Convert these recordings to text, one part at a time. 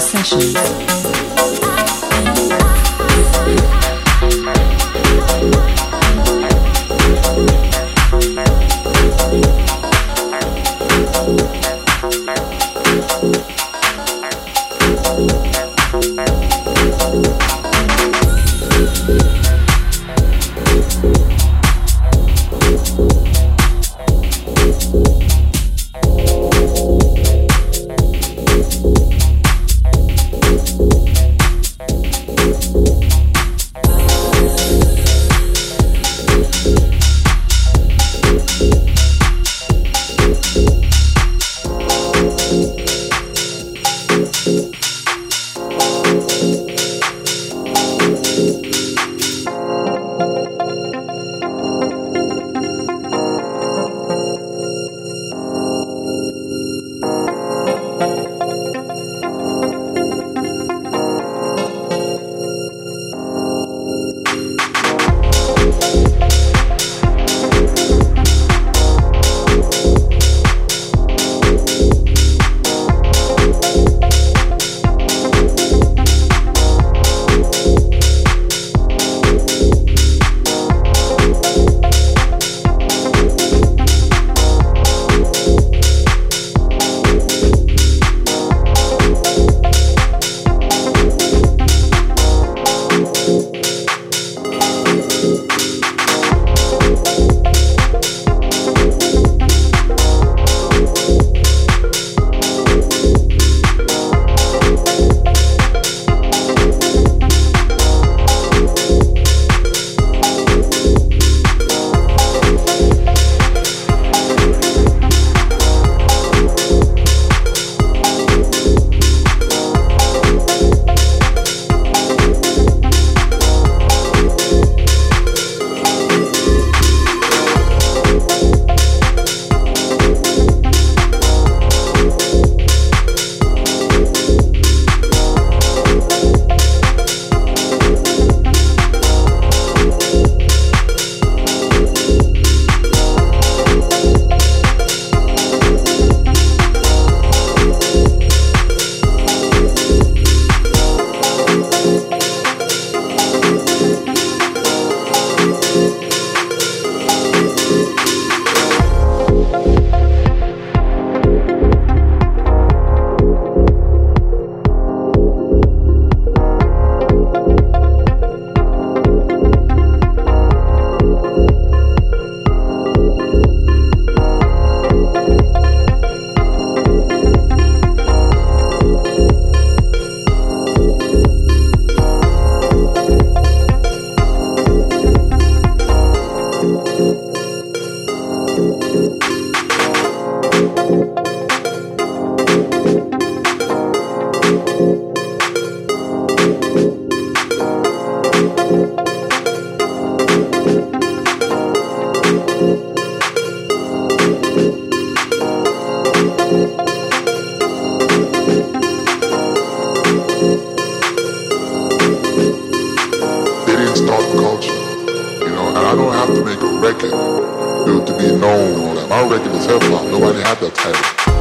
Sessions. Nobody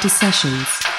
Party Sessions.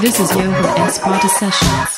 This is Johan S. Party Sessions.